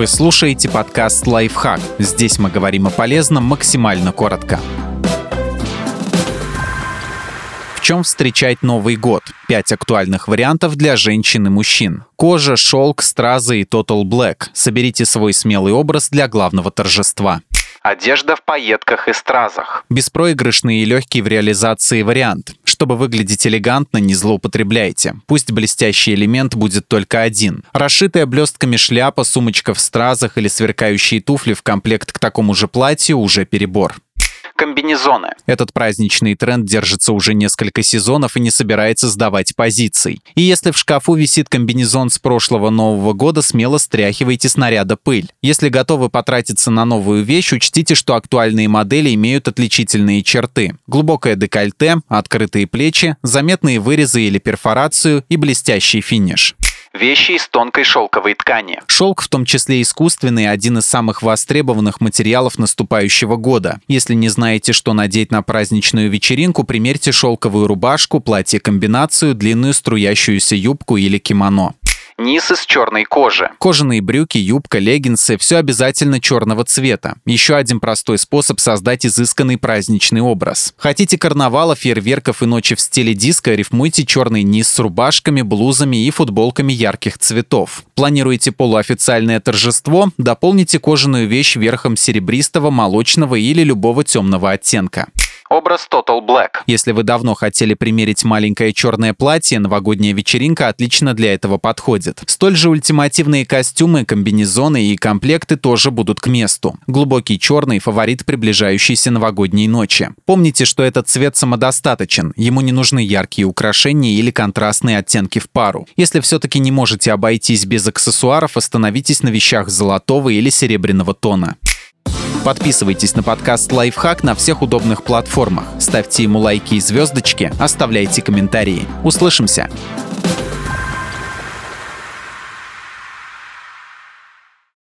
Вы слушаете подкаст «Лайфхак». Здесь мы говорим о полезном максимально коротко. В чем встречать Новый год? Пять актуальных вариантов для женщин и мужчин. Кожа, шелк, стразы и Total Black. Соберите свой смелый образ для главного торжества. Одежда в пайетках и стразах. Беспроигрышный и легкий в реализации вариант. Чтобы выглядеть элегантно, не злоупотребляйте. Пусть блестящий элемент будет только один. Расшитая блестками шляпа, сумочка в стразах или сверкающие туфли в комплект к такому же платью уже перебор комбинезоны. Этот праздничный тренд держится уже несколько сезонов и не собирается сдавать позиций. И если в шкафу висит комбинезон с прошлого Нового года, смело стряхивайте снаряда пыль. Если готовы потратиться на новую вещь, учтите, что актуальные модели имеют отличительные черты. Глубокое декольте, открытые плечи, заметные вырезы или перфорацию и блестящий финиш. Вещи из тонкой шелковой ткани. Шелк, в том числе искусственный, один из самых востребованных материалов наступающего года. Если не знаете, что надеть на праздничную вечеринку, примерьте шелковую рубашку, платье-комбинацию, длинную струящуюся юбку или кимоно низ из черной кожи. Кожаные брюки, юбка, леггинсы – все обязательно черного цвета. Еще один простой способ создать изысканный праздничный образ. Хотите карнавала, фейерверков и ночи в стиле диско, рифмуйте черный низ с рубашками, блузами и футболками ярких цветов. Планируете полуофициальное торжество? Дополните кожаную вещь верхом серебристого, молочного или любого темного оттенка. Образ Total Black. Если вы давно хотели примерить маленькое черное платье, новогодняя вечеринка отлично для этого подходит. Столь же ультимативные костюмы, комбинезоны и комплекты тоже будут к месту. Глубокий черный – фаворит приближающейся новогодней ночи. Помните, что этот цвет самодостаточен, ему не нужны яркие украшения или контрастные оттенки в пару. Если все-таки не можете обойтись без аксессуаров, остановитесь на вещах золотого или серебряного тона. Подписывайтесь на подкаст «Лайфхак» на всех удобных платформах. Ставьте ему лайки и звездочки, оставляйте комментарии. Услышимся!